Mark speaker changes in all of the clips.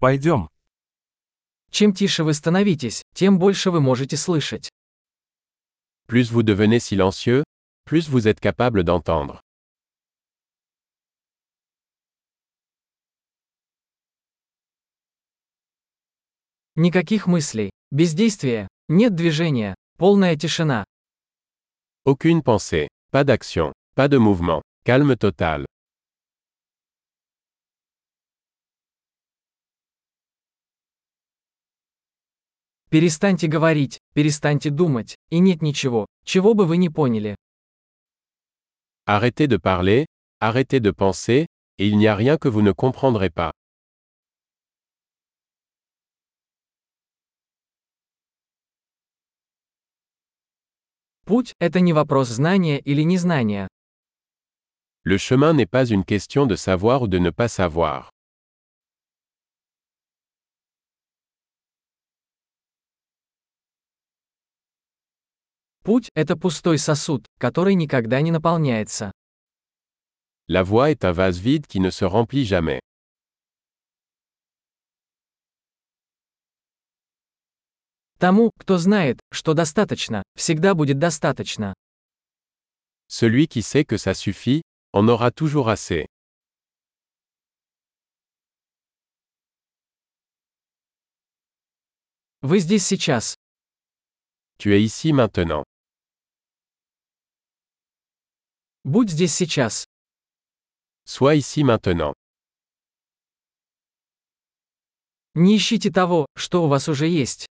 Speaker 1: Пойдем.
Speaker 2: Чем тише вы становитесь, тем больше вы можете слышать.
Speaker 3: Plus vous devenez silencieux, plus vous êtes capable d'entendre.
Speaker 2: Никаких мыслей, бездействия, нет движения, полная тишина.
Speaker 3: Aucune pensée, pas d'action, pas de mouvement, calme total.
Speaker 2: Перестаньте говорить, перестаньте думать, и нет ничего, чего бы вы не поняли.
Speaker 3: Arrêtez de parler, arrêtez de penser, et il n'y a rien que vous ne comprendrez pas.
Speaker 2: Путь – это не вопрос знания или незнания.
Speaker 3: Le chemin n'est pas une question de savoir ou de ne pas savoir.
Speaker 2: Путь – это пустой сосуд, который никогда не наполняется.
Speaker 3: La voie est un vase vide qui ne se remplit jamais.
Speaker 2: Тому, кто знает, что достаточно, всегда будет достаточно.
Speaker 3: Celui qui sait que ça suffit, en aura toujours assez.
Speaker 2: Вы здесь сейчас.
Speaker 3: Tu es ici maintenant.
Speaker 2: Будь здесь сейчас.
Speaker 3: Sois ici maintenant.
Speaker 2: Не ищите того, что у вас уже есть.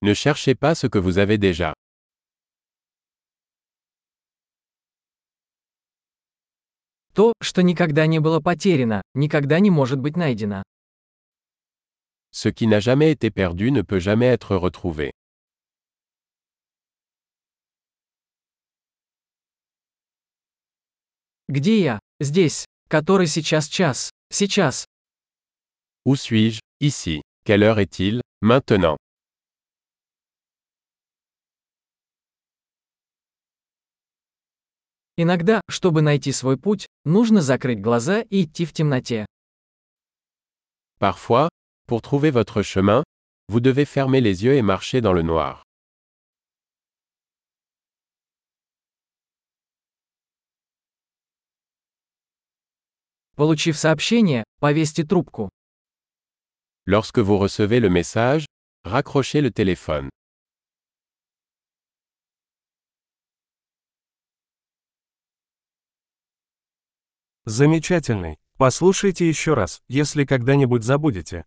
Speaker 3: Ne cherchez pas ce que vous avez déjà.
Speaker 2: То, что никогда не было потеряно, никогда не может быть найдено.
Speaker 3: Ce qui n'a jamais été perdu ne peut jamais être retrouvé.
Speaker 2: Где я? Здесь. Который сейчас час? Сейчас.
Speaker 3: Où suis-je Ici. Quelle heure est-il Maintenant.
Speaker 2: Иногда, чтобы найти свой путь, нужно закрыть глаза и идти в темноте.
Speaker 3: Parfois, pour trouver votre chemin, vous devez fermer les yeux et marcher dans le noir.
Speaker 2: Получив сообщение, повесьте трубку.
Speaker 3: Lorsque vous recevez le message, raccrochez le téléphone.
Speaker 1: Замечательный. Послушайте еще раз, если когда-нибудь забудете.